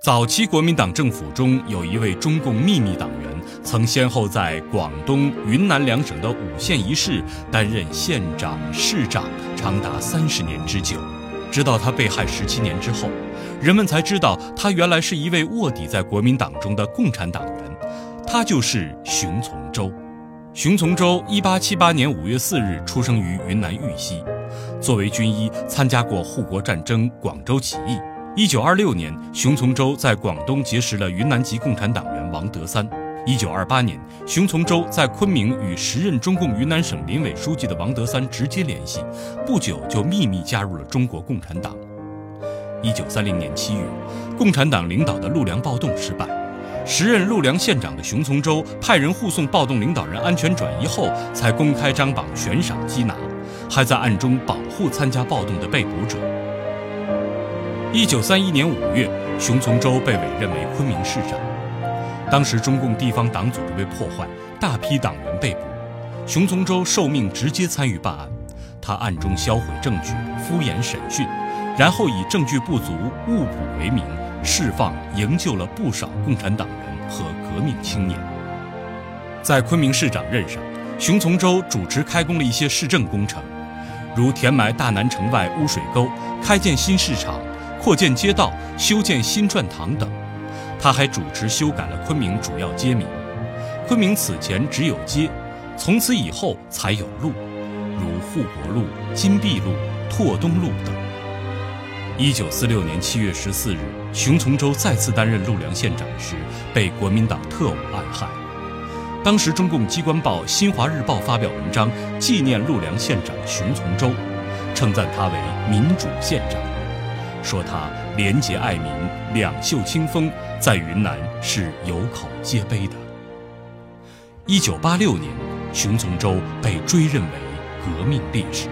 早期国民党政府中有一位中共秘密党员，曾先后在广东、云南两省的五县一市担任县长、市长，长达三十年之久。直到他被害十七年之后，人们才知道他原来是一位卧底在国民党中的共产党员，他就是熊从周。熊从周一八七八年五月四日出生于云南玉溪，作为军医，参加过护国战争、广州起义。一九二六年，熊从周在广东结识了云南籍共产党员王德三。一九二八年，熊从周在昆明与时任中共云南省临委书记的王德三直接联系，不久就秘密加入了中国共产党。一九三零年七月，共产党领导的陆良暴动失败，时任陆良县长的熊从周派人护送暴动领导人安全转移后，才公开张榜悬赏缉拿，还在暗中保护参加暴动的被捕者。一九三一年五月，熊从周被委任为昆明市长。当时中共地方党组织被破坏，大批党员被捕，熊从周受命直接参与办案。他暗中销毁证据，敷衍审讯，然后以证据不足、误捕为名，释放营救了不少共产党人和革命青年。在昆明市长任上，熊从周主持开工了一些市政工程，如填埋大南城外污水沟、开建新市场。扩建街道、修建新转堂等，他还主持修改了昆明主要街名。昆明此前只有街，从此以后才有路，如护国路、金碧路、拓东路等。一九四六年七月十四日，熊从周再次担任陆良县长时，被国民党特务暗害。当时中共机关报《新华日报》发表文章纪念陆良县长熊从周，称赞他为民主县长。说他廉洁爱民、两袖清风，在云南是有口皆碑的。一九八六年，熊从洲被追认为革命烈士。